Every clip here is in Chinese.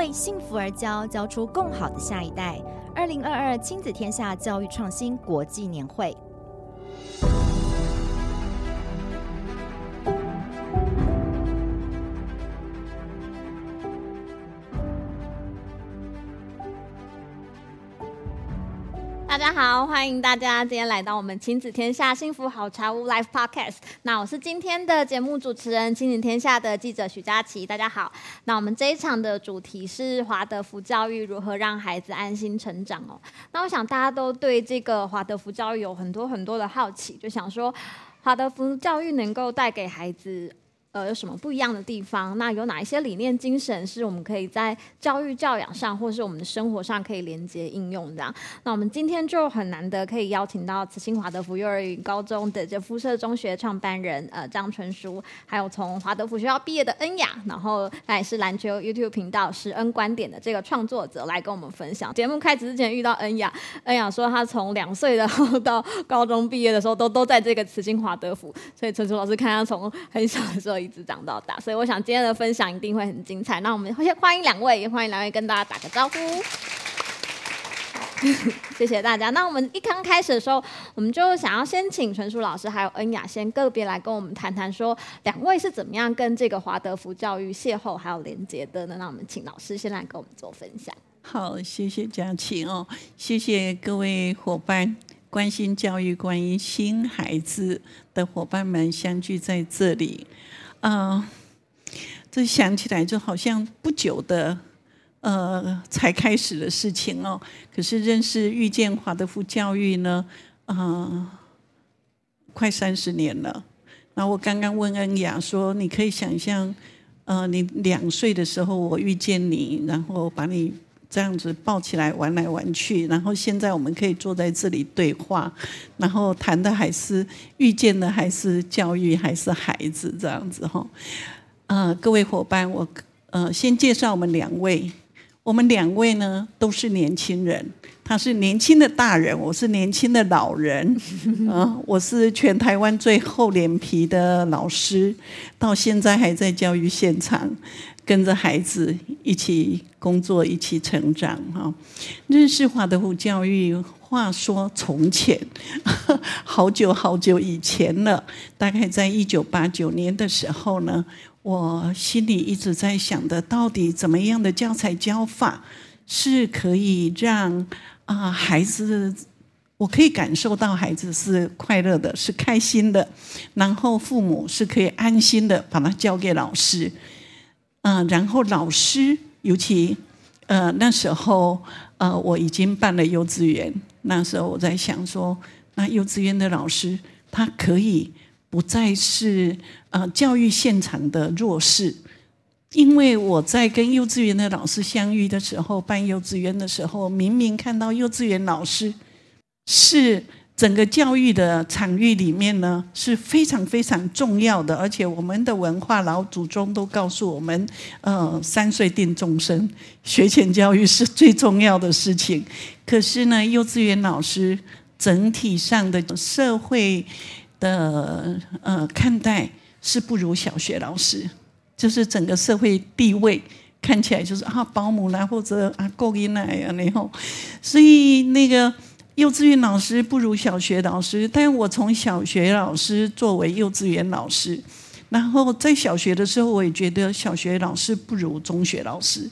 为幸福而教，教出更好的下一代。二零二二亲子天下教育创新国际年会。大家好，欢迎大家今天来到我们亲子天下幸福好茶屋 Live Podcast。那我是今天的节目主持人，亲子天下的记者许佳琪。大家好，那我们这一场的主题是华德福教育如何让孩子安心成长哦。那我想大家都对这个华德福教育有很多很多的好奇，就想说华德福教育能够带给孩子。呃，有什么不一样的地方？那有哪一些理念精神是我们可以在教育教养上，或是我们的生活上可以连接应用的？那我们今天就很难得可以邀请到慈心华德福幼儿园高中的这肤色中学创办人呃张纯书，还有从华德福学校毕业的恩雅，然后他也是篮球 YouTube 频道拾恩观点的这个创作者来跟我们分享。节目开始之前遇到恩雅，恩雅说他从两岁然后到高中毕业的时候都都在这个慈心华德福，所以纯书老师看他从很小的时候。一直长到大，所以我想今天的分享一定会很精彩。那我们先欢迎两位，也欢迎两位跟大家打个招呼。谢谢大家。那我们一刚开始的时候，我们就想要先请纯书老师还有恩雅先个别来跟我们谈谈，说两位是怎么样跟这个华德福教育邂逅还有连接的呢？那我们请老师先来跟我们做分享。好，谢谢佳琪哦，谢谢各位伙伴。关心教育、关心孩子的伙伴们相聚在这里，呃，这想起来就好像不久的，呃，才开始的事情哦。可是认识、遇见华德福教育呢，啊、快三十年了。那我刚刚问恩雅说：“你可以想象，呃，你两岁的时候我遇见你，然后把你。”这样子抱起来玩来玩去，然后现在我们可以坐在这里对话，然后谈的还是遇见的还是教育还是孩子这样子哈。呃，各位伙伴，我呃先介绍我们两位，我们两位呢都是年轻人，他是年轻的大人，我是年轻的老人，啊、我是全台湾最厚脸皮的老师，到现在还在教育现场。跟着孩子一起工作，一起成长哈。认识华德福教育，话说从前，好久好久以前了，大概在一九八九年的时候呢，我心里一直在想的，到底怎么样的教材教法是可以让啊孩子，我可以感受到孩子是快乐的，是开心的，然后父母是可以安心的把它交给老师。嗯、然后老师，尤其，呃，那时候，呃，我已经办了幼稚园。那时候我在想说，那幼稚园的老师，他可以不再是呃教育现场的弱势，因为我在跟幼稚园的老师相遇的时候，办幼稚园的时候，明明看到幼稚园老师是。整个教育的场域里面呢，是非常非常重要的，而且我们的文化老祖宗都告诉我们，呃，三岁定终身，学前教育是最重要的事情。可是呢，幼稚园老师整体上的社会的呃看待是不如小学老师，就是整个社会地位看起来就是啊保姆啦或者啊顾婴啦呀然后，所以那个。幼稚园老师不如小学老师，但我从小学老师作为幼稚园老师，然后在小学的时候，我也觉得小学老师不如中学老师，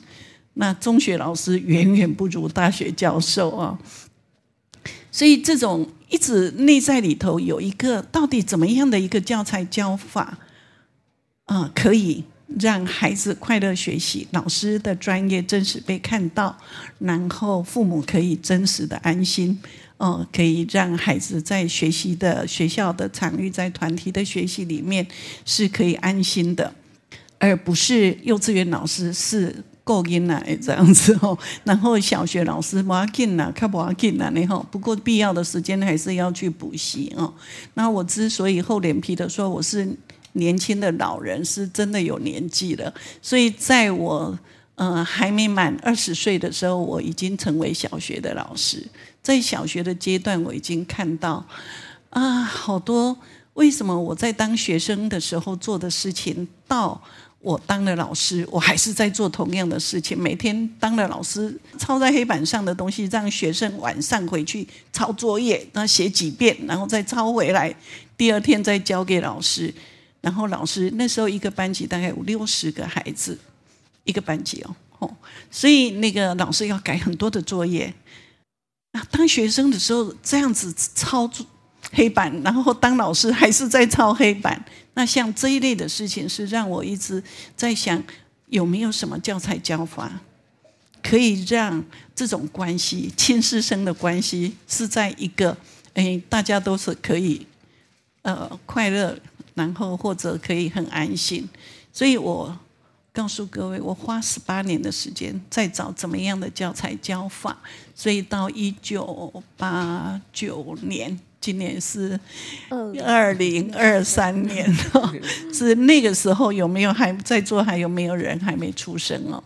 那中学老师远远不如大学教授啊。所以这种一直内在里头有一个到底怎么样的一个教材教法啊，可以。让孩子快乐学习，老师的专业真实被看到，然后父母可以真实的安心，哦，可以让孩子在学习的学校的场域，在团体的学习里面是可以安心的，而不是幼稚园老师是够硬来这样子 哦，然后小学老师不要紧了，看不要紧了，然后不过必要的时间还是要去补习哦。那我之所以厚脸皮的说我是。年轻的老人是真的有年纪了，所以在我呃还没满二十岁的时候，我已经成为小学的老师。在小学的阶段，我已经看到啊，好多为什么我在当学生的时候做的事情，到我当了老师，我还是在做同样的事情，每天当了老师，抄在黑板上的东西，让学生晚上回去抄作业，那写几遍，然后再抄回来，第二天再交给老师。然后老师那时候一个班级大概五六十个孩子，一个班级哦，哦，所以那个老师要改很多的作业。啊，当学生的时候这样子抄黑板，然后当老师还是在抄黑板。那像这一类的事情，是让我一直在想，有没有什么教材教法，可以让这种关系，亲师生的关系，是在一个哎，大家都是可以呃快乐，然后或者可以很安心。所以我告诉各位，我花十八年的时间在找怎么样的教材教法，所以到一九八九年。今年是二零二三年哦，是那个时候有没有还在座？还有没有人还没出生哦？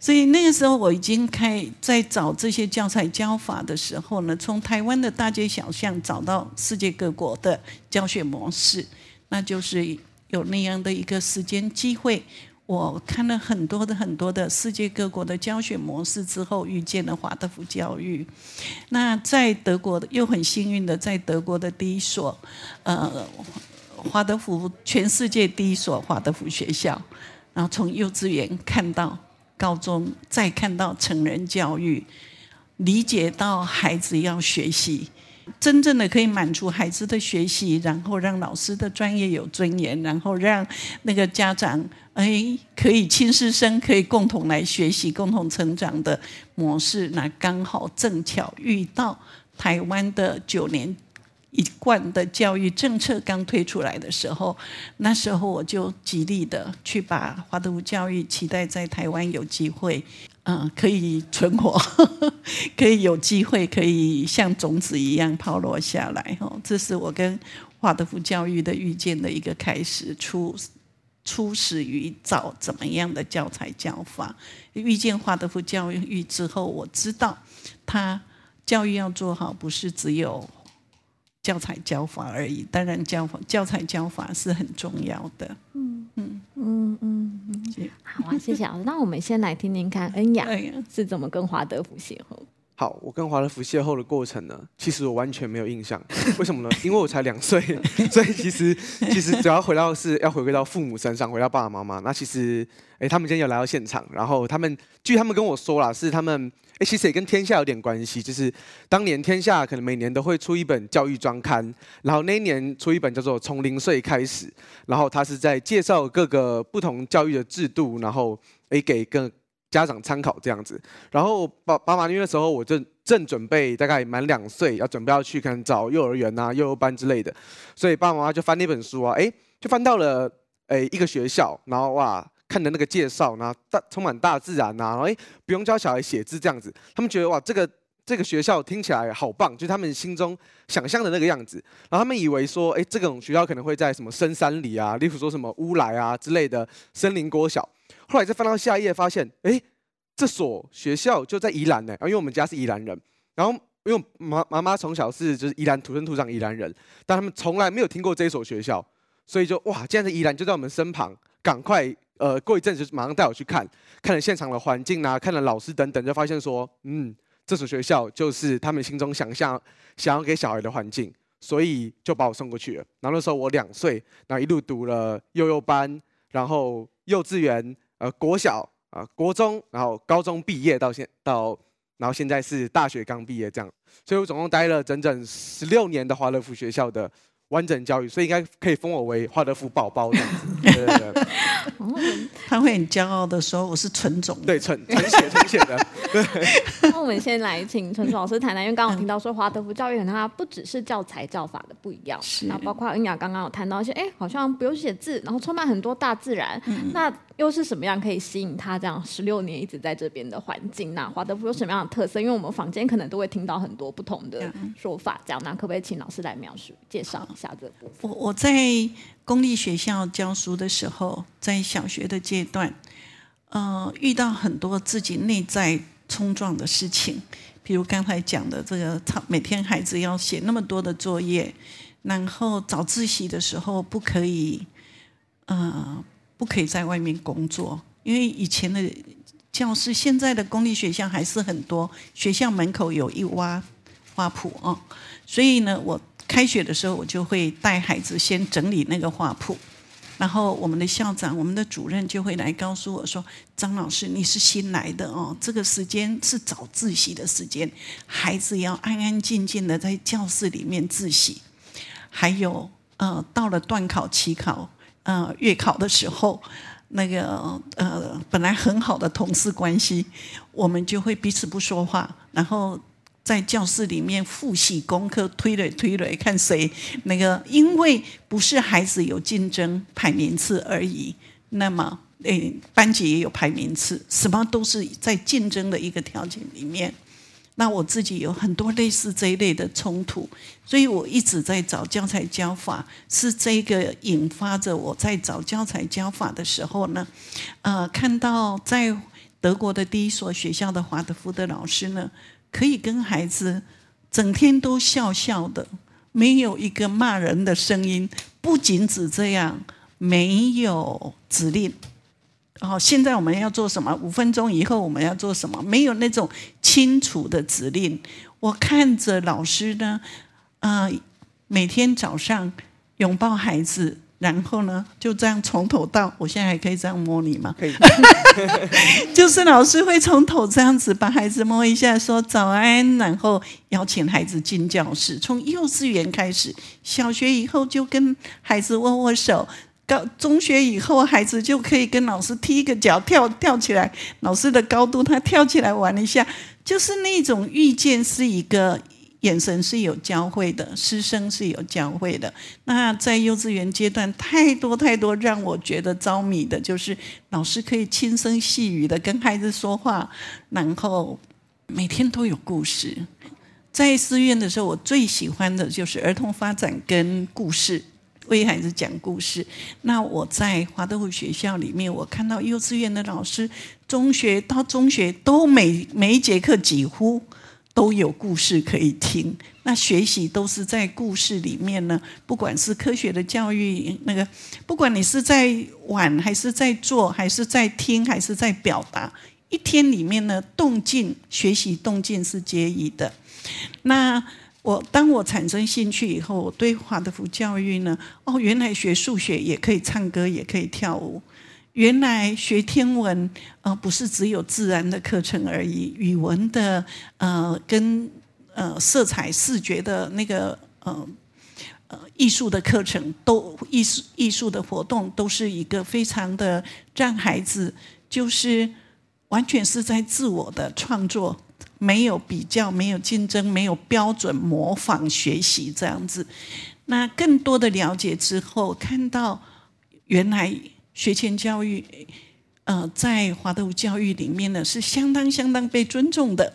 所以那个时候我已经开在找这些教材教法的时候呢，从台湾的大街小巷找到世界各国的教学模式，那就是有那样的一个时间机会。我看了很多的很多的世界各国的教学模式之后，遇见了华德福教育。那在德国的又很幸运的，在德国的第一所，呃，华德福全世界第一所华德福学校。然后从幼稚园看到高中，再看到成人教育，理解到孩子要学习。真正的可以满足孩子的学习，然后让老师的专业有尊严，然后让那个家长哎可以亲师生可以共同来学习、共同成长的模式，那刚好正巧遇到台湾的九年一贯的教育政策刚推出来的时候，那时候我就极力的去把华德福教育期待在台湾有机会。嗯，可以存活，可以有机会，可以像种子一样抛落下来。哦，这是我跟华德福教育的遇见的一个开始，初初始于找怎么样的教材教法。遇见华德福教育之后，我知道他教育要做好，不是只有教材教法而已。当然，教法教材教法是很重要的。嗯嗯嗯嗯。好啊，谢谢老师。那我们先来听听看，恩雅是怎么跟华德福邂逅。好，我跟华德福邂逅的过程呢，其实我完全没有印象。为什么呢？因为我才两岁，所以其实其实主要回到是要回归到父母身上，回到爸爸妈妈。那其实，哎，他们今天有来到现场，然后他们据他们跟我说啦，是他们。哎，其实也跟天下有点关系，就是当年天下可能每年都会出一本教育专刊，然后那一年出一本叫做《从零岁开始》，然后他是在介绍各个不同教育的制度，然后诶给各家长参考这样子。然后爸爸妈因为那时候我正正准备大概满两岁，要准备要去可能找幼儿园啊、幼儿班之类的，所以爸爸妈妈就翻那本书啊，哎，就翻到了诶一个学校，然后哇。看的那个介绍，然后大充满大自然呐，然后哎不用教小孩写字这样子，他们觉得哇这个这个学校听起来好棒，就他们心中想象的那个样子。然后他们以为说哎这种学校可能会在什么深山里啊，例如说什么乌来啊之类的森林国小。后来再翻到下一页发现，哎这所学校就在宜兰呢，因为我们家是宜兰人，然后因为妈妈妈从小是就是宜兰土生土长宜兰人，但他们从来没有听过这所学校，所以就哇既然是宜兰就在我们身旁，赶快。呃，过一阵子就马上带我去看，看了现场的环境啊，看了老师等等，就发现说，嗯，这所学校就是他们心中想象想要给小孩的环境，所以就把我送过去了。然后那时候我两岁，然后一路读了幼幼班，然后幼稚园，呃，国小啊，呃，国中，然后高中毕业到现到，然后现在是大学刚毕业这样，所以我总共待了整整十六年的华德福学校的。完整教育，所以应该可以封我为华德福宝宝这样子。对对对，他会很骄傲的说：“我是纯种。”对，纯 纯血纯血的。对。那我们先来请纯纯老师谈谈，因为刚刚我听到说华德福教育，它不只是教材教法的不一样，是那包括恩雅刚刚有谈到一些，哎，好像不用写字，然后充满很多大自然。嗯、那又是什么样可以吸引他这样十六年一直在这边的环境？那华德福有什么样的特色？因为我们坊间可能都会听到很多不同的说法，这样，那可不可以请老师来描述介绍一？下这部分，我我在公立学校教书的时候，在小学的阶段，呃，遇到很多自己内在冲撞的事情，比如刚才讲的这个，每天孩子要写那么多的作业，然后早自习的时候不可以，呃，不可以在外面工作，因为以前的教室，现在的公立学校还是很多，学校门口有一挖花圃哦，所以呢，我开学的时候，我就会带孩子先整理那个花圃。然后我们的校长、我们的主任就会来告诉我说：“张老师，你是新来的哦，这个时间是早自习的时间，孩子要安安静静的在教室里面自习。还有，呃，到了段考、期考、呃，月考的时候，那个呃，本来很好的同事关系，我们就会彼此不说话，然后。”在教室里面复习功课，推来推来，看谁那个，因为不是孩子有竞争排名次而已，那么诶，班级也有排名次，什么都是在竞争的一个条件里面。那我自己有很多类似这一类的冲突，所以我一直在找教材教法，是这个引发着我在找教材教法的时候呢，呃，看到在德国的第一所学校的华德福的老师呢。可以跟孩子整天都笑笑的，没有一个骂人的声音。不仅只这样，没有指令。哦，现在我们要做什么？五分钟以后我们要做什么？没有那种清楚的指令。我看着老师呢，啊、每天早上拥抱孩子。然后呢，就这样从头到，我现在还可以这样摸你吗？可以。就是老师会从头这样子把孩子摸一下，说早安，然后邀请孩子进教室。从幼稚园开始，小学以后就跟孩子握握手，高中学以后孩子就可以跟老师踢一个脚，跳跳起来，老师的高度他跳起来玩一下，就是那种遇见是一个。眼神是有教会的，师生是有教会的。那在幼稚园阶段，太多太多让我觉得着迷的，就是老师可以轻声细语的跟孩子说话，然后每天都有故事。在寺院的时候，我最喜欢的就是儿童发展跟故事，为孩子讲故事。那我在华德福学校里面，我看到幼稚园的老师，中学到中学都每每一节课几乎。都有故事可以听，那学习都是在故事里面呢。不管是科学的教育，那个不管你是在玩还是在做，还是在听还是在表达，一天里面呢，动静学习动静是皆宜的。那我当我产生兴趣以后，我对华德福教育呢，哦，原来学数学也可以唱歌，也可以跳舞。原来学天文，呃，不是只有自然的课程而已，语文的，呃，跟呃色彩视觉的那个，呃呃艺术的课程，都艺术艺术的活动，都是一个非常的让孩子就是完全是在自我的创作，没有比较，没有竞争，没有标准模仿学习这样子。那更多的了解之后，看到原来。学前教育，呃，在华德福教育里面呢，是相当相当被尊重的。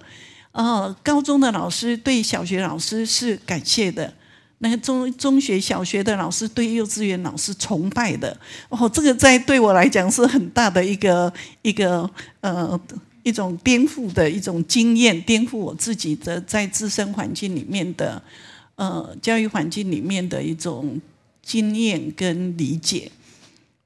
呃，高中的老师对小学老师是感谢的，那个中中学、小学的老师对幼稚园老师崇拜的。哦，这个在对我来讲是很大的一个一个呃一种颠覆的一种经验，颠覆我自己的在自身环境里面的呃教育环境里面的一种经验跟理解。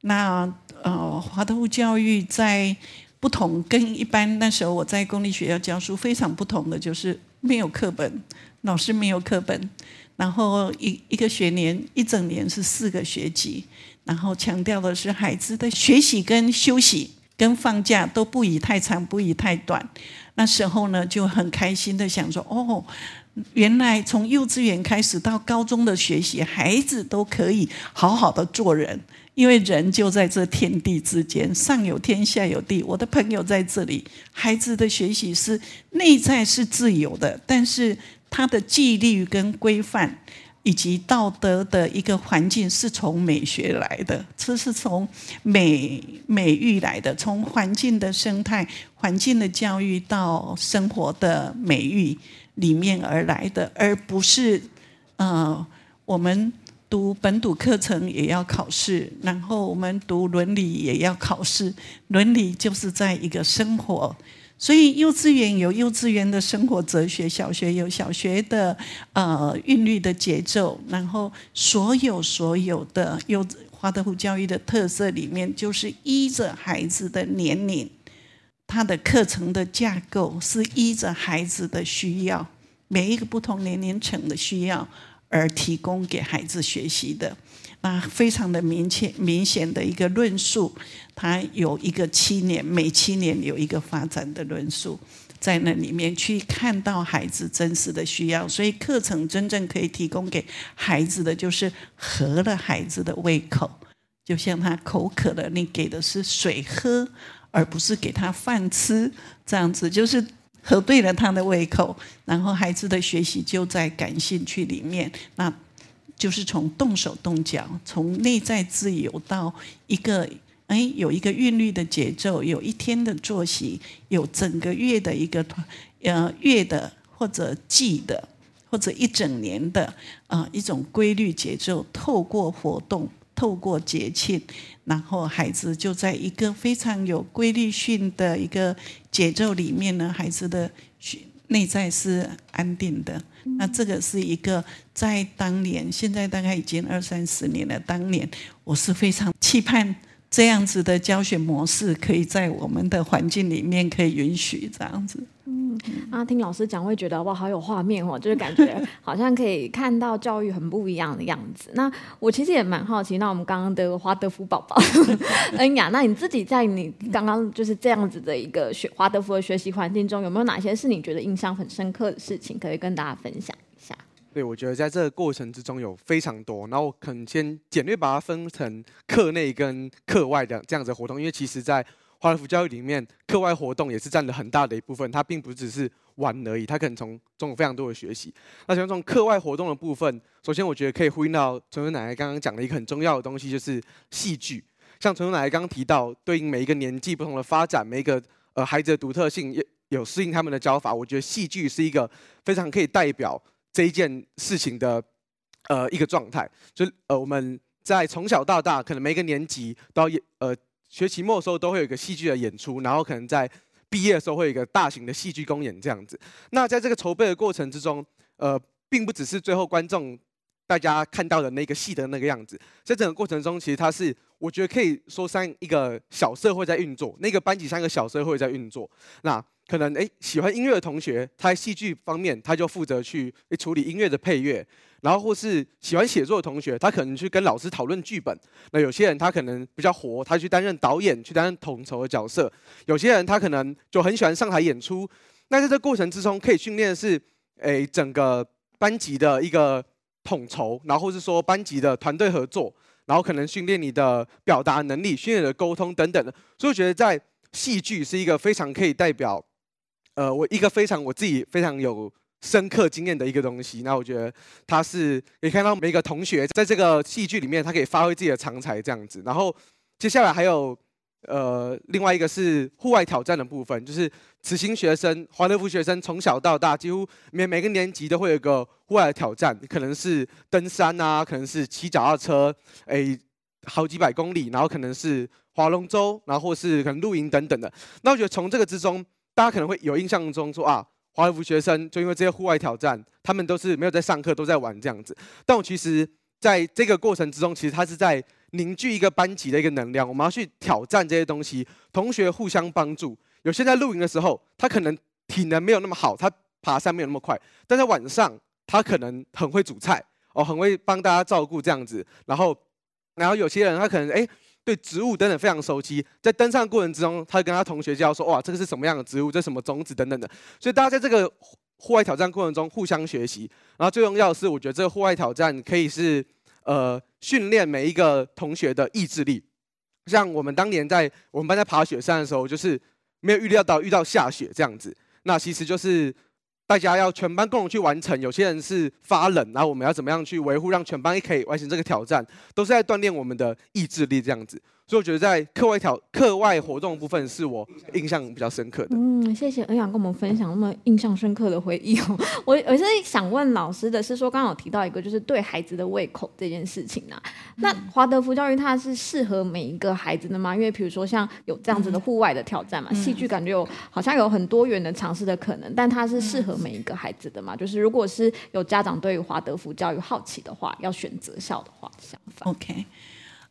那呃，华德福教育在不同跟一般那时候我在公立学校教书非常不同的，就是没有课本，老师没有课本，然后一一个学年一整年是四个学期，然后强调的是孩子的学习跟休息跟放假都不宜太长，不宜太短。那时候呢，就很开心的想说，哦，原来从幼稚园开始到高中的学习，孩子都可以好好的做人。因为人就在这天地之间，上有天，下有地。我的朋友在这里，孩子的学习是内在是自由的，但是他的纪律跟规范以及道德的一个环境是从美学来的，这是从美美育来的，从环境的生态、环境的教育到生活的美育里面而来的，而不是呃我们。读本土课程也要考试，然后我们读伦理也要考试。伦理就是在一个生活，所以幼稚园有幼稚园的生活哲学，小学有小学的呃韵律的节奏，然后所有所有的幼华德福教育的特色里面，就是依着孩子的年龄，他的课程的架构是依着孩子的需要，每一个不同年龄层的需要而提供给孩子学习的。那非常的明确、明显的一个论述，它有一个七年，每七年有一个发展的论述。在那里面去看到孩子真实的需要，所以课程真正可以提供给孩子的，就是合了孩子的胃口。就像他口渴了，你给的是水喝，而不是给他饭吃，这样子就是合对了他的胃口。然后孩子的学习就在感兴趣里面，那就是从动手动脚，从内在自由到一个。哎，有一个韵律的节奏，有一天的作息，有整个月的一个，呃，月的或者季的，或者一整年的啊、一种规律节奏。透过活动，透过节庆，然后孩子就在一个非常有规律性的一个节奏里面呢，孩子的内在是安定的。那这个是一个在当年，现在大概已经二三十年了。当年我是非常期盼。这样子的教学模式，可以在我们的环境里面可以允许这样子。嗯，啊，听老师讲会觉得哇，好有画面哦，就是感觉好像可以看到教育很不一样的样子。那我其实也蛮好奇，那我们刚刚的华德福宝宝 恩雅，那你自己在你刚刚就是这样子的一个学华德福的学习环境中，有没有哪些是你觉得印象很深刻的事情，可以跟大家分享一下？对，我觉得在这个过程之中有非常多，然后我可能先简略把它分成课内跟课外的这样子的活动，因为其实，在华德福教育里面，课外活动也是占了很大的一部分，它并不只是玩而已，它可能从中有非常多的学习。那像这种课外活动的部分，首先我觉得可以呼应到纯纯奶奶刚刚讲的一个很重要的东西，就是戏剧。像纯纯奶奶刚刚提到，对应每一个年纪不同的发展，每一个呃孩子的独特性，也有适应他们的教法。我觉得戏剧是一个非常可以代表。这一件事情的呃一个状态，就呃我们在从小到大，可能每一个年级都要呃学期末的时候都会有一个戏剧的演出，然后可能在毕业的时候会有一个大型的戏剧公演这样子。那在这个筹备的过程之中，呃，并不只是最后观众大家看到的那个戏的那个样子，在整个过程中，其实它是我觉得可以说像一个小社会在运作，那个班级像一个小社会在运作。那可能诶，喜欢音乐的同学，他在戏剧方面他就负责去处理音乐的配乐，然后或是喜欢写作的同学，他可能去跟老师讨论剧本。那有些人他可能比较活，他去担任导演，去担任统筹的角色。有些人他可能就很喜欢上台演出。那在这过程之中，可以训练的是诶整个班级的一个统筹，然后或是说班级的团队合作，然后可能训练你的表达能力，训练你的沟通等等的。所以我觉得在戏剧是一个非常可以代表。呃，我一个非常我自己非常有深刻经验的一个东西，那我觉得它是可以看到每一个同学在这个戏剧里面，他可以发挥自己的长才这样子。然后接下来还有呃另外一个是户外挑战的部分，就是慈心学生、华德福学生从小到大几乎每每个年级都会有一个户外的挑战，可能是登山啊，可能是骑脚踏车，诶好几百公里，然后可能是划龙舟，然后或是可能露营等等的。那我觉得从这个之中。大家可能会有印象中说啊，华德福学生就因为这些户外挑战，他们都是没有在上课，都在玩这样子。但我其实在这个过程之中，其实他是在凝聚一个班级的一个能量。我们要去挑战这些东西，同学互相帮助。有些在露营的时候，他可能体能没有那么好，他爬山没有那么快，但在晚上他可能很会煮菜哦，很会帮大家照顾这样子。然后，然后有些人他可能哎。对植物等等非常熟悉，在登山的过程之中，他跟他同学就要说：“哇，这个是什么样的植物？这什么种子等等的。”所以大家在这个户外挑战过程中互相学习。然后最重要的是，我觉得这个户外挑战可以是呃训练每一个同学的意志力。像我们当年在我们班在爬雪山的时候，就是没有预料到遇到下雪这样子。那其实就是。大家要全班共同去完成，有些人是发冷，然后我们要怎么样去维护，让全班也可以完成这个挑战，都是在锻炼我们的意志力这样子。所以我觉得在课外挑课外活动部分是我印象比较深刻的。嗯，谢谢恩雅跟我们分享那么印象深刻的回忆哦。我我是想问老师的是说，刚刚有提到一个就是对孩子的胃口这件事情啊。那华德福教育它是适合每一个孩子的吗？因为比如说像有这样子的户外的挑战嘛，戏剧感觉有好像有很多元的尝试的可能，但它是适合每一个孩子的嘛？就是如果是有家长对于华德福教育好奇的话，要选择校的话，想法。OK。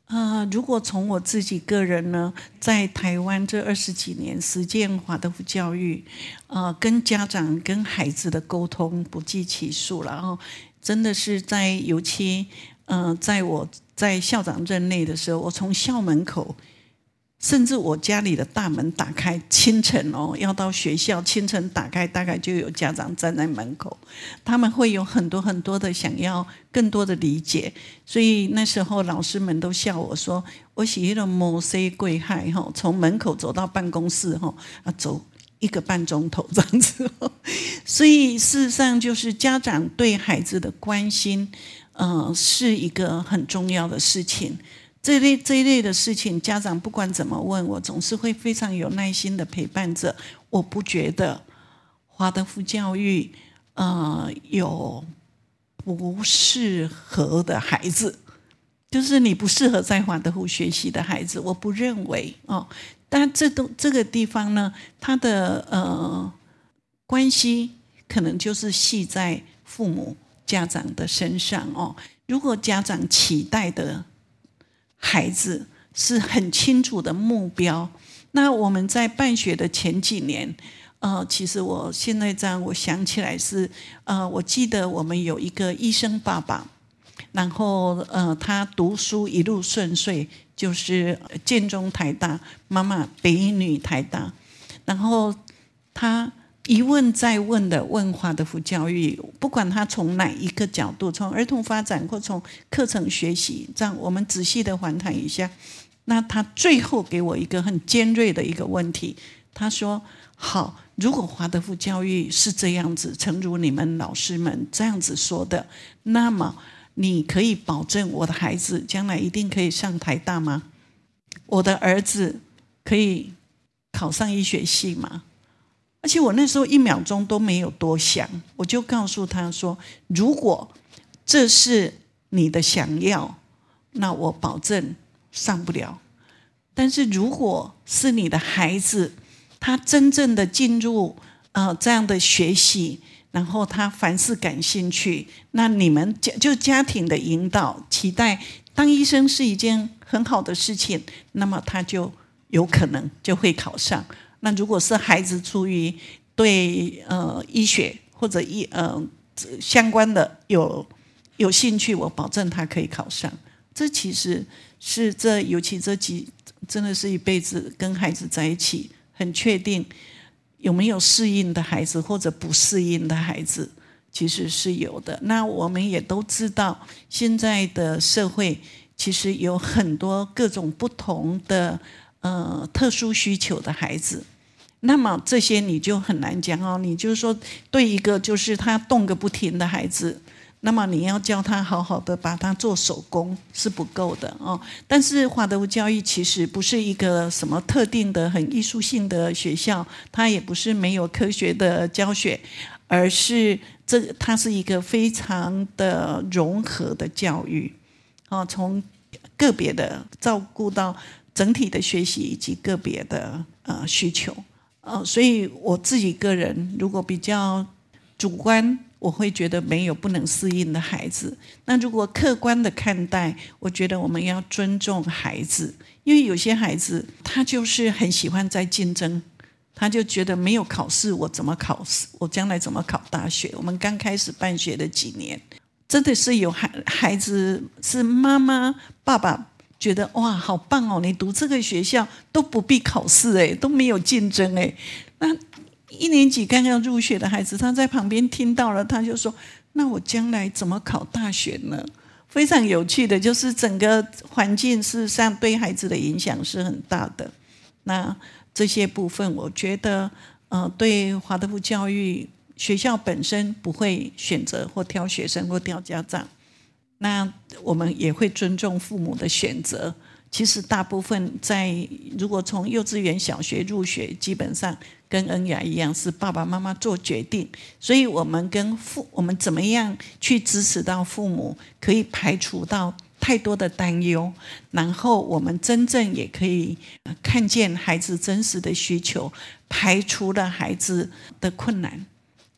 啊、呃，如果从我自己个人呢，在台湾这二十几年实践华德福教育，呃，跟家长跟孩子的沟通不计其数了，然后真的是在尤其，呃，在我在校长任内的时候，我从校门口。甚至我家里的大门打开，清晨哦，要到学校，清晨打开，大概就有家长站在门口，他们会有很多很多的想要更多的理解，所以那时候老师们都笑我说，我是一个摩西贵海哈，从门口走到办公室哈，啊，走一个半钟头这样子，所以事实上就是家长对孩子的关心，呃，是一个很重要的事情。这类这一类的事情，家长不管怎么问我，总是会非常有耐心的陪伴着。我不觉得华德福教育，呃，有不适合的孩子，就是你不适合在华德福学习的孩子，我不认为哦。但这都这个地方呢，他的呃关系可能就是系在父母家长的身上哦。如果家长期待的。孩子是很清楚的目标。那我们在办学的前几年，呃，其实我现在这样，我想起来是，呃，我记得我们有一个医生爸爸，然后呃，他读书一路顺遂，就是建中台大，妈妈北女台大，然后他。一问再问的问华德福教育，不管他从哪一个角度，从儿童发展或从课程学习，这样我们仔细的环谈一下。那他最后给我一个很尖锐的一个问题，他说：“好，如果华德福教育是这样子，诚如你们老师们这样子说的，那么你可以保证我的孩子将来一定可以上台大吗？我的儿子可以考上医学系吗？”而且我那时候一秒钟都没有多想，我就告诉他说：“如果这是你的想要，那我保证上不了。但是如果是你的孩子，他真正的进入呃这样的学习，然后他凡事感兴趣，那你们家就家庭的引导，期待当医生是一件很好的事情，那么他就有可能就会考上。”那如果是孩子出于对呃医学或者医呃相关的有有兴趣，我保证他可以考上。这其实是这尤其这几真的是一辈子跟孩子在一起，很确定有没有适应的孩子或者不适应的孩子，其实是有的。那我们也都知道，现在的社会其实有很多各种不同的。呃，特殊需求的孩子，那么这些你就很难讲哦。你就是说，对一个就是他动个不停的孩子，那么你要教他好好的把他做手工是不够的哦。但是华德福教育其实不是一个什么特定的很艺术性的学校，它也不是没有科学的教学，而是这它是一个非常的融合的教育哦，从个别的照顾到。整体的学习以及个别的呃需求，呃，所以我自己个人如果比较主观，我会觉得没有不能适应的孩子。那如果客观的看待，我觉得我们要尊重孩子，因为有些孩子他就是很喜欢在竞争，他就觉得没有考试我怎么考试，我将来怎么考大学？我们刚开始办学的几年，真的是有孩孩子是妈妈爸爸。觉得哇，好棒哦！你读这个学校都不必考试，哎，都没有竞争，哎。那一年级刚刚入学的孩子，他在旁边听到了，他就说：“那我将来怎么考大学呢？”非常有趣的，就是整个环境事实上对孩子的影响是很大的。那这些部分，我觉得，呃，对华德福教育学校本身不会选择或挑学生或挑家长。那我们也会尊重父母的选择。其实大部分在如果从幼稚园、小学入学，基本上跟恩雅一样，是爸爸妈妈做决定。所以，我们跟父，我们怎么样去支持到父母，可以排除到太多的担忧，然后我们真正也可以看见孩子真实的需求，排除了孩子的困难。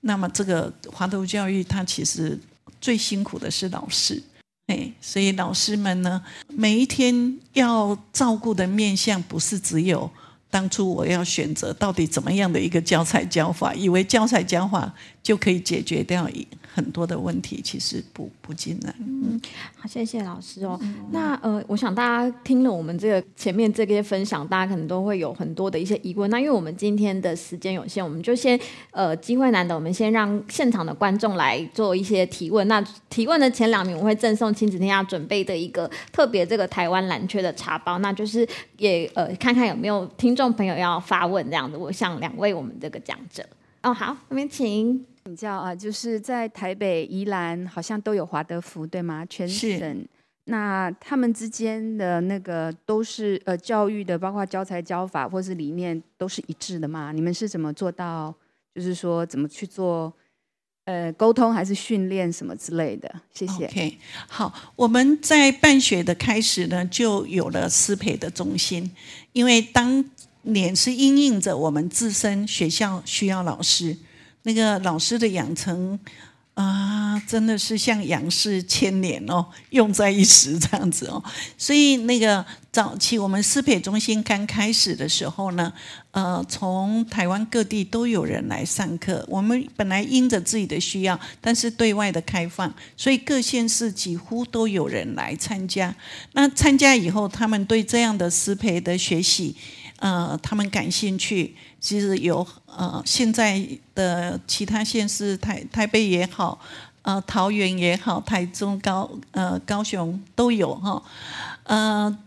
那么，这个华图教育，它其实。最辛苦的是老师，哎，所以老师们呢，每一天要照顾的面向不是只有当初我要选择到底怎么样的一个教材教法，以为教材教法就可以解决掉很多的问题，其实不不尽然。嗯，好，谢谢老师哦。嗯、那呃，我想大家听了我们这个前面这些分享，大家可能都会有很多的一些疑问。那因为我们今天的时间有限，我们就先呃机会难得，我们先让现场的观众来做一些提问。那提问的前两名，我会赠送亲子天下准备的一个特别这个台湾蓝雀的茶包。那就是也呃看看有没有听众朋友要发问这样子。我向两位我们这个讲者哦，好，那边请。请教啊，就是在台北、宜兰好像都有华德福，对吗？全省那他们之间的那个都是呃教育的，包括教材教法或是理念都是一致的吗？你们是怎么做到？就是说怎么去做呃沟通还是训练什么之类的？谢谢。OK，好，我们在办学的开始呢，就有了师培的中心，因为当年是因应着我们自身学校需要老师。那个老师的养成啊，真的是像仰视千年哦，用在一时这样子哦。所以那个早期我们师培中心刚开始的时候呢，呃，从台湾各地都有人来上课。我们本来因着自己的需要，但是对外的开放，所以各县市几乎都有人来参加。那参加以后，他们对这样的师培的学习，呃，他们感兴趣。其实有呃，现在的其他县市，台台北也好，呃，桃园也好，台中高呃高雄都有哈，呃，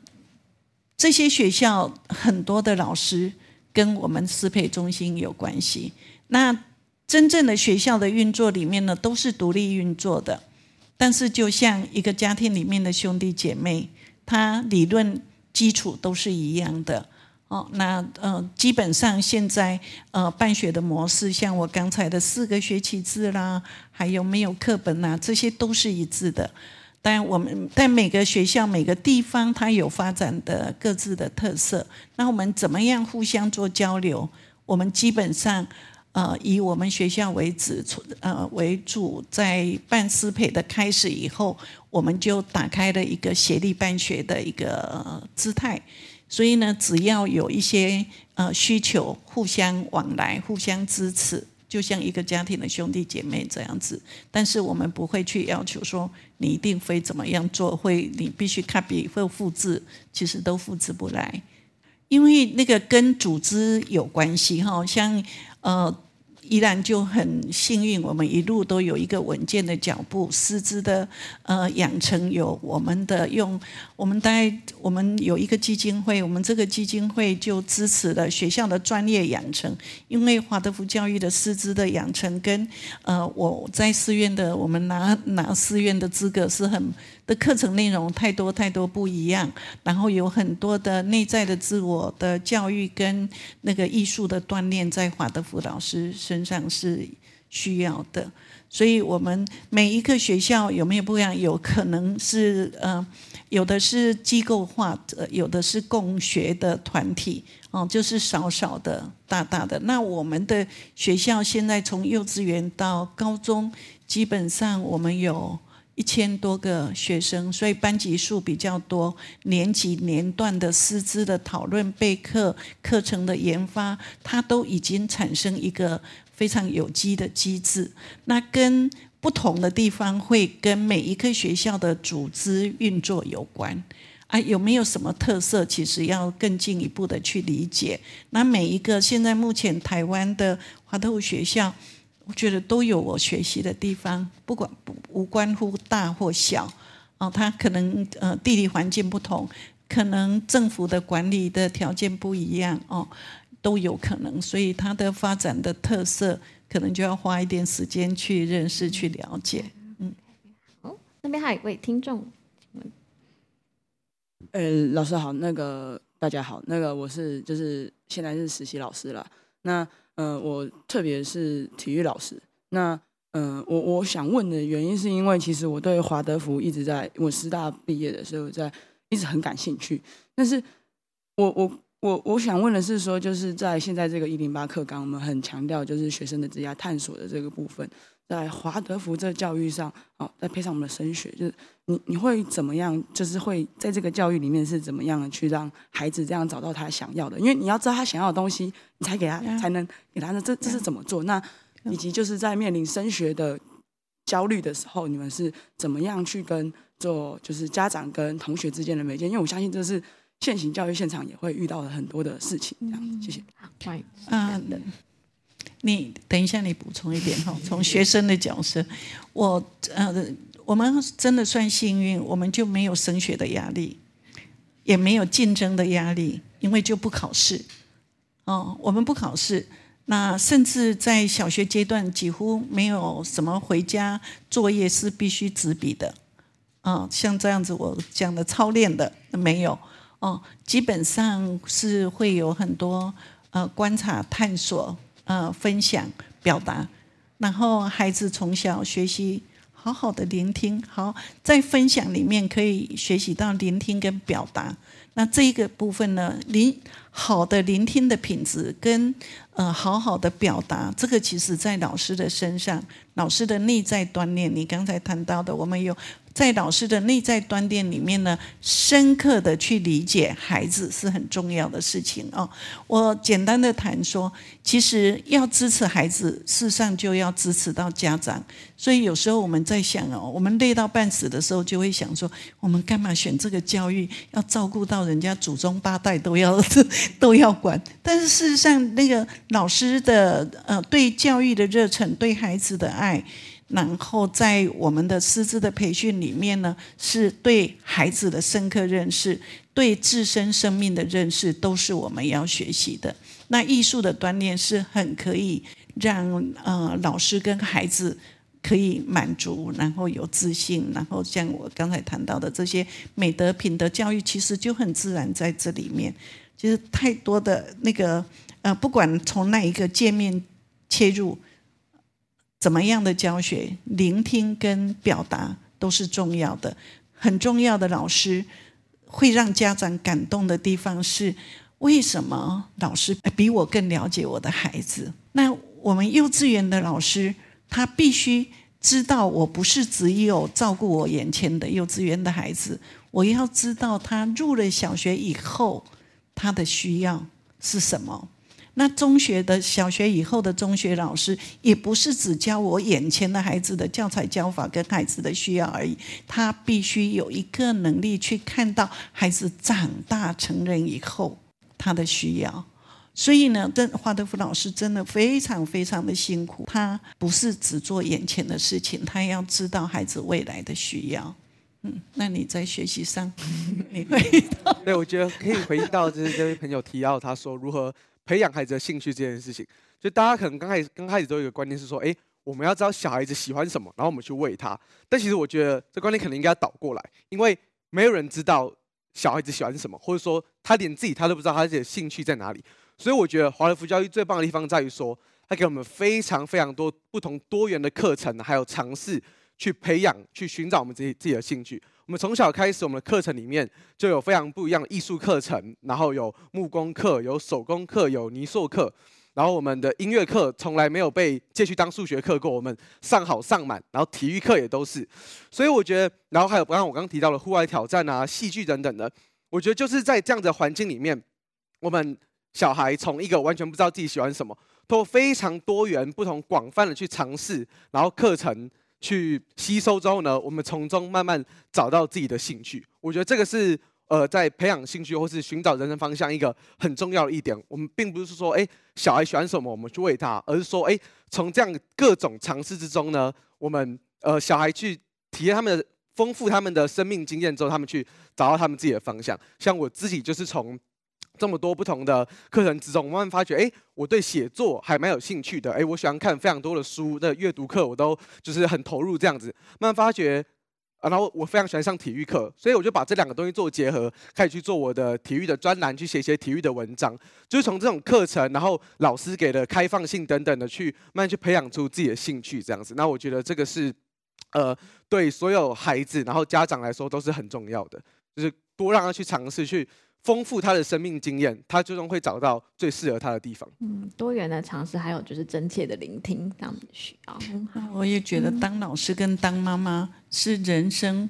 这些学校很多的老师跟我们师培中心有关系。那真正的学校的运作里面呢，都是独立运作的，但是就像一个家庭里面的兄弟姐妹，他理论基础都是一样的。哦，那呃，基本上现在呃办学的模式，像我刚才的四个学期制啦，还有没有课本呐，这些都是一致的。但我们在每个学校、每个地方，它有发展的各自的特色。那我们怎么样互相做交流？我们基本上呃以我们学校为主，呃为主，在办师培的开始以后，我们就打开了一个协力办学的一个姿态。所以呢，只要有一些呃需求，互相往来，互相支持，就像一个家庭的兄弟姐妹这样子。但是我们不会去要求说你一定非怎么样做，会你必须 copy 或复制，其实都复制不来，因为那个跟组织有关系哈，像呃。依然就很幸运，我们一路都有一个稳健的脚步，师资的呃养成有我们的用，我们大概我们有一个基金会，我们这个基金会就支持了学校的专业养成，因为华德福教育的师资的养成跟呃我在师院的我们拿拿师院的资格是很。的课程内容太多太多不一样，然后有很多的内在的自我的教育跟那个艺术的锻炼，在华德福老师身上是需要的。所以，我们每一个学校有没有不一样？有可能是呃，有的是机构化的，有的是共学的团体哦，就是少少的、大大的。那我们的学校现在从幼稚园到高中，基本上我们有。一千多个学生，所以班级数比较多，年级年段的师资的讨论、备课、课程的研发，它都已经产生一个非常有机的机制。那跟不同的地方会跟每一个学校的组织运作有关啊，有没有什么特色？其实要更进一步的去理解。那每一个现在目前台湾的华特学校。我觉得都有我学习的地方，不管不无关乎大或小，哦，它可能呃地理环境不同，可能政府的管理的条件不一样哦，都有可能，所以它的发展的特色，可能就要花一点时间去认识、去了解。嗯，好，那边还有一位听众，请问，呃，老师好，那个大家好，那个我是就是现在是实习老师了，那。嗯、呃，我特别是体育老师。那嗯、我我想问的原因是因为其实我对华德福一直在我师大毕业的时候在一直很感兴趣。但是我我我我想问的是说，就是在现在这个一零八课纲，我们很强调就是学生的职业探索的这个部分。在华德福这教育上，哦，再配上我们的升学，就是你你会怎么样？就是会在这个教育里面是怎么样的去让孩子这样找到他想要的？因为你要知道他想要的东西，你才给他才能给他的。这这是怎么做？那以及就是在面临升学的焦虑的时候，你们是怎么样去跟做就是家长跟同学之间的媒介？因为我相信这是现行教育现场也会遇到的很多的事情。这样，谢谢。好，欢迎。嗯。你等一下，你补充一点哈。从学生的角色，我呃，我们真的算幸运，我们就没有升学的压力，也没有竞争的压力，因为就不考试。哦，我们不考试，那甚至在小学阶段几乎没有什么回家作业是必须纸笔的。啊，像这样子我讲的操练的没有。哦，基本上是会有很多呃观察探索。呃，分享、表达，然后孩子从小学习好好的聆听，好，在分享里面可以学习到聆听跟表达。那这一个部分呢，聆好的聆听的品质跟呃好好的表达，这个其实在老师的身上，老师的内在锻炼，你刚才谈到的，我们有。在老师的内在锻炼里面呢，深刻的去理解孩子是很重要的事情哦。我简单的谈说，其实要支持孩子，事实上就要支持到家长。所以有时候我们在想哦，我们累到半死的时候，就会想说，我们干嘛选这个教育？要照顾到人家祖宗八代都要 都要管。但是事实上，那个老师的呃对教育的热忱，对孩子的爱。然后在我们的师资的培训里面呢，是对孩子的深刻认识，对自身生命的认识，都是我们要学习的。那艺术的锻炼是很可以让呃老师跟孩子可以满足，然后有自信，然后像我刚才谈到的这些美德品德教育，其实就很自然在这里面。其实太多的那个呃，不管从哪一个界面切入。怎么样的教学，聆听跟表达都是重要的。很重要的老师会让家长感动的地方是，为什么老师比我更了解我的孩子？那我们幼稚园的老师，他必须知道，我不是只有照顾我眼前的幼稚园的孩子，我要知道他入了小学以后，他的需要是什么。那中学的小学以后的中学老师，也不是只教我眼前的孩子的教材教法跟孩子的需要而已，他必须有一个能力去看到孩子长大成人以后他的需要。所以呢，这华德福老师真的非常非常的辛苦，他不是只做眼前的事情，他要知道孩子未来的需要。嗯，那你在学习上，你会？对，我觉得可以回应到就是这位朋友提到他说如何。培养孩子的兴趣这件事情，就大家可能刚开始刚开始都有一个观念是说，哎，我们要知道小孩子喜欢什么，然后我们去喂他。但其实我觉得这观念可能应该倒过来，因为没有人知道小孩子喜欢什么，或者说他连自己他都不知道他自己的兴趣在哪里。所以我觉得华德福教育最棒的地方在于说，他给我们非常非常多不同多元的课程，还有尝试去培养、去寻找我们自己自己的兴趣。我们从小开始，我们的课程里面就有非常不一样的艺术课程，然后有木工课、有手工课、有泥塑课，然后我们的音乐课从来没有被借去当数学课过，我们上好上满，然后体育课也都是。所以我觉得，然后还有刚刚我刚刚提到的户外挑战啊、戏剧等等的，我觉得就是在这样的环境里面，我们小孩从一个完全不知道自己喜欢什么，通过非常多元、不同、广泛的去尝试，然后课程。去吸收之后呢，我们从中慢慢找到自己的兴趣。我觉得这个是呃，在培养兴趣或是寻找人生方向一个很重要的一点。我们并不是说，哎，小孩喜欢什么，我们去喂他，而是说，哎，从这样各种尝试之中呢，我们呃，小孩去体验他们的丰富他们的生命经验之后，他们去找到他们自己的方向。像我自己就是从。这么多不同的课程之中，我慢慢发觉，哎，我对写作还蛮有兴趣的，哎，我喜欢看非常多的书的阅读课，我都就是很投入这样子。慢慢发觉，啊，然后我非常喜欢上体育课，所以我就把这两个东西做结合，开始去做我的体育的专栏，去写一些体育的文章。就是从这种课程，然后老师给的开放性等等的，去慢慢去培养出自己的兴趣这样子。那我觉得这个是，呃，对所有孩子，然后家长来说都是很重要的，就是多让他去尝试去。丰富他的生命经验，他最终会找到最适合他的地方。嗯，多元的尝试，还有就是真切的聆听，这样子需要。我也觉得当老师跟当妈妈是人生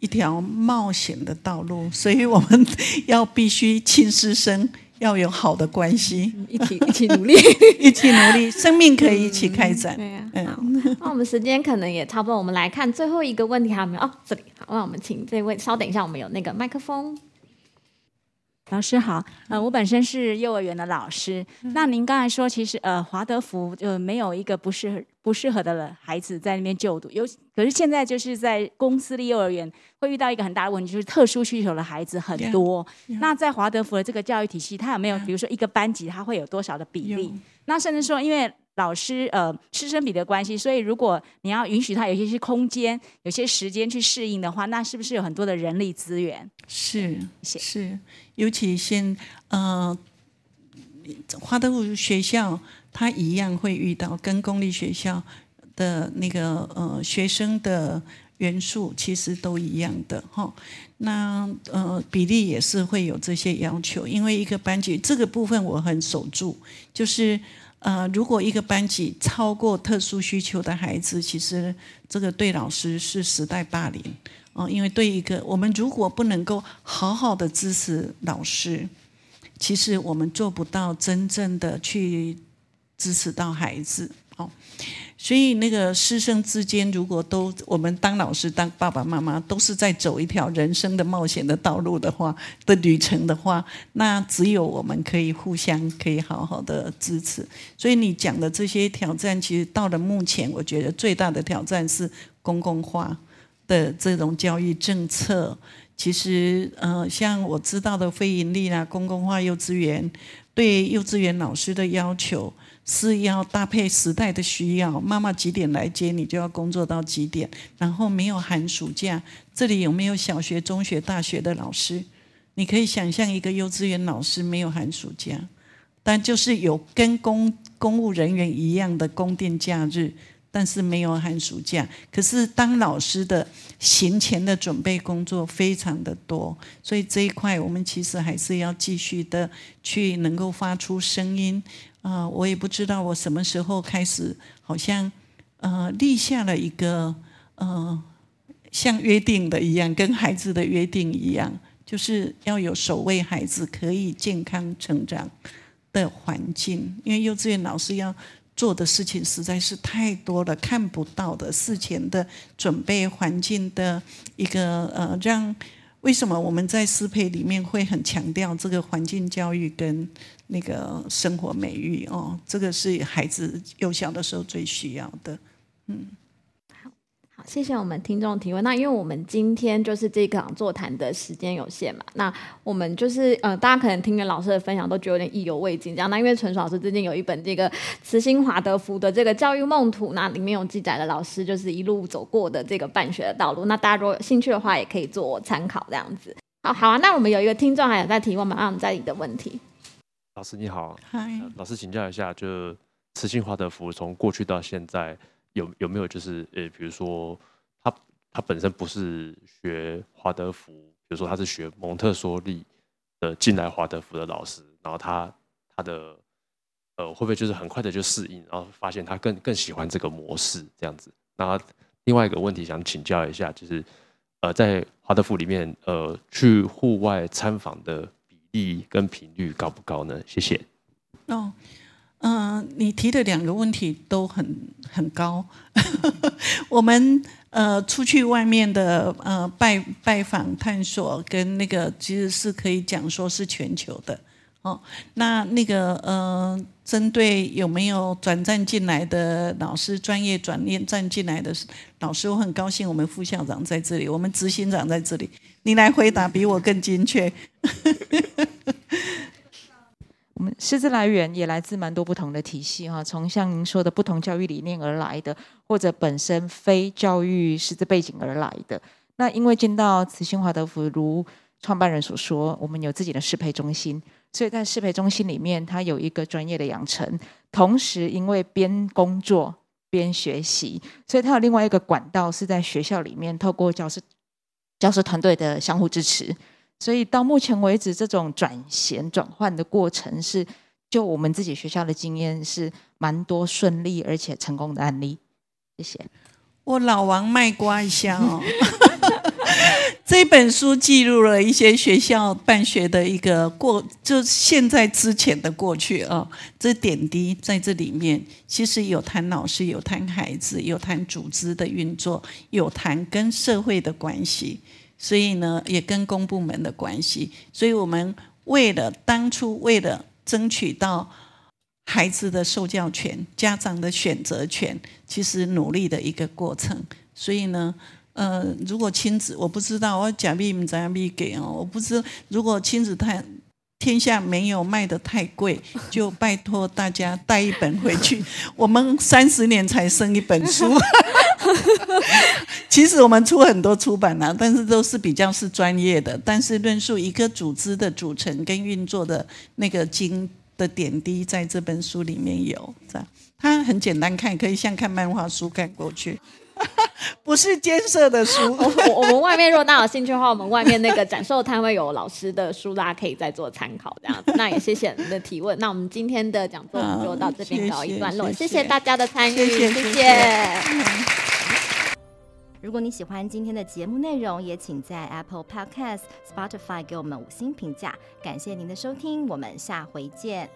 一条冒险的道路，所以我们要必须亲师生。要有好的关系，一起一起努力，一起努力，生命可以一起开展。对呀，嗯，那我们时间可能也差不多，我们来看最后一个问题，还有没有？哦，这里好，那我们请这位稍等一下，我们有那个麦克风。老师好，呃，我本身是幼儿园的老师。那您刚才说，其实呃，华德福就没有一个不适合不适合的孩子在那边就读。有，可是现在就是在公私立幼儿园会遇到一个很大的问题，就是特殊需求的孩子很多。Yeah, yeah. 那在华德福的这个教育体系，它有没有比如说一个班级它会有多少的比例？那甚至说，因为老师呃师生比的关系，所以如果你要允许他有一些空间、有些时间去适应的话，那是不是有很多的人力资源？是是是，尤其现呃华德福学校，他一样会遇到跟公立学校的那个呃学生的元素其实都一样的哈。那呃比例也是会有这些要求，因为一个班级这个部分我很守住，就是。呃，如果一个班级超过特殊需求的孩子，其实这个对老师是时代霸凌哦。因为对一个我们如果不能够好好的支持老师，其实我们做不到真正的去支持到孩子哦。所以，那个师生之间，如果都我们当老师、当爸爸妈妈，都是在走一条人生的冒险的道路的话的旅程的话，那只有我们可以互相可以好好的支持。所以，你讲的这些挑战，其实到了目前，我觉得最大的挑战是公共化的这种教育政策。其实，呃，像我知道的非营利啦，公共化幼稚园对幼稚园老师的要求。是要搭配时代的需要，妈妈几点来接你就要工作到几点，然后没有寒暑假。这里有没有小学、中学、大学的老师？你可以想象一个幼稚园老师没有寒暑假，但就是有跟公公务人员一样的公定假日，但是没有寒暑假。可是当老师的行前的准备工作非常的多，所以这一块我们其实还是要继续的去能够发出声音。啊、我也不知道我什么时候开始，好像呃立下了一个呃像约定的一样，跟孩子的约定一样，就是要有守卫孩子可以健康成长的环境。因为幼稚园老师要做的事情实在是太多了，看不到的事前的准备环境的一个呃让。为什么我们在适配里面会很强调这个环境教育跟那个生活美育哦？这个是孩子幼小的时候最需要的，嗯。谢谢我们听众提问。那因为我们今天就是这个座谈的时间有限嘛，那我们就是呃，大家可能听了老师的分享都觉得有点意犹未尽这样。那因为纯老师最近有一本这个慈心华德福的这个教育梦图，那里面有记载了老师就是一路走过的这个办学的道路。那大家如果有兴趣的话，也可以做参考这样子。好好啊，那我们有一个听众还有在提问吗？那我们在你的问题。老师你好，嗨，老师请教一下，就慈心华德福从过去到现在有有没有就是呃，比如说。他他本身不是学华德福，比如说他是学蒙特梭利的进来华德福的老师，然后他他的呃会不会就是很快的就适应，然后发现他更更喜欢这个模式这样子？那另外一个问题想请教一下，就是呃在华德福里面呃去户外参访的比例跟频率高不高呢？谢谢。哦，嗯、你提的两个问题都很很高，我们。呃，出去外面的呃拜拜访探索跟那个其实是可以讲说是全球的哦。那那个呃，针对有没有转战进来的老师，专业转业站进来的老师，我很高兴我们副校长在这里，我们执行长在这里，你来回答比我更精确。我们师资来源也来自蛮多不同的体系哈，从像您说的不同教育理念而来的，或者本身非教育师资背景而来的。那因为进到慈心华德福，如创办人所说，我们有自己的适配中心，所以在适配中心里面，它有一个专业的养成，同时因为边工作边学习，所以它有另外一个管道是在学校里面，透过教师教师团队的相互支持。所以到目前为止，这种转衔转换的过程是，就我们自己学校的经验是蛮多顺利而且成功的案例。谢谢。我老王卖瓜一下哦。这本书记录了一些学校办学的一个过，就现在之前的过去啊、哦，这点滴在这里面，其实有谈老师，有谈孩子，有谈组织的运作，有谈跟社会的关系，所以呢，也跟公部门的关系。所以我们为了当初为了争取到孩子的受教权、家长的选择权，其实努力的一个过程。所以呢。呃，如果亲子，我不知道，我假币唔知样币给哦，我不知。如果亲子太天下没有卖的太贵，就拜托大家带一本回去。我们三十年才生一本书，其实我们出很多出版啊，但是都是比较是专业的，但是论述一个组织的组成跟运作的那个经的点滴，在这本书里面有，这样它很简单看，可以像看漫画书看过去。不是艰涩的书。我我们外面如果大家有兴趣的话，我们外面那个展售摊位有老师的书，大家可以再做参考。这样子，那也谢谢您的提问。那我们今天的讲座就到这边告一段落，谢谢，谢，谢，谢谢大家的参与，谢谢。谢谢。如果你喜欢今天的节目内容，也请在 Apple Podcast、Spotify 给我们五星评价。感谢您的收听，我们下回见。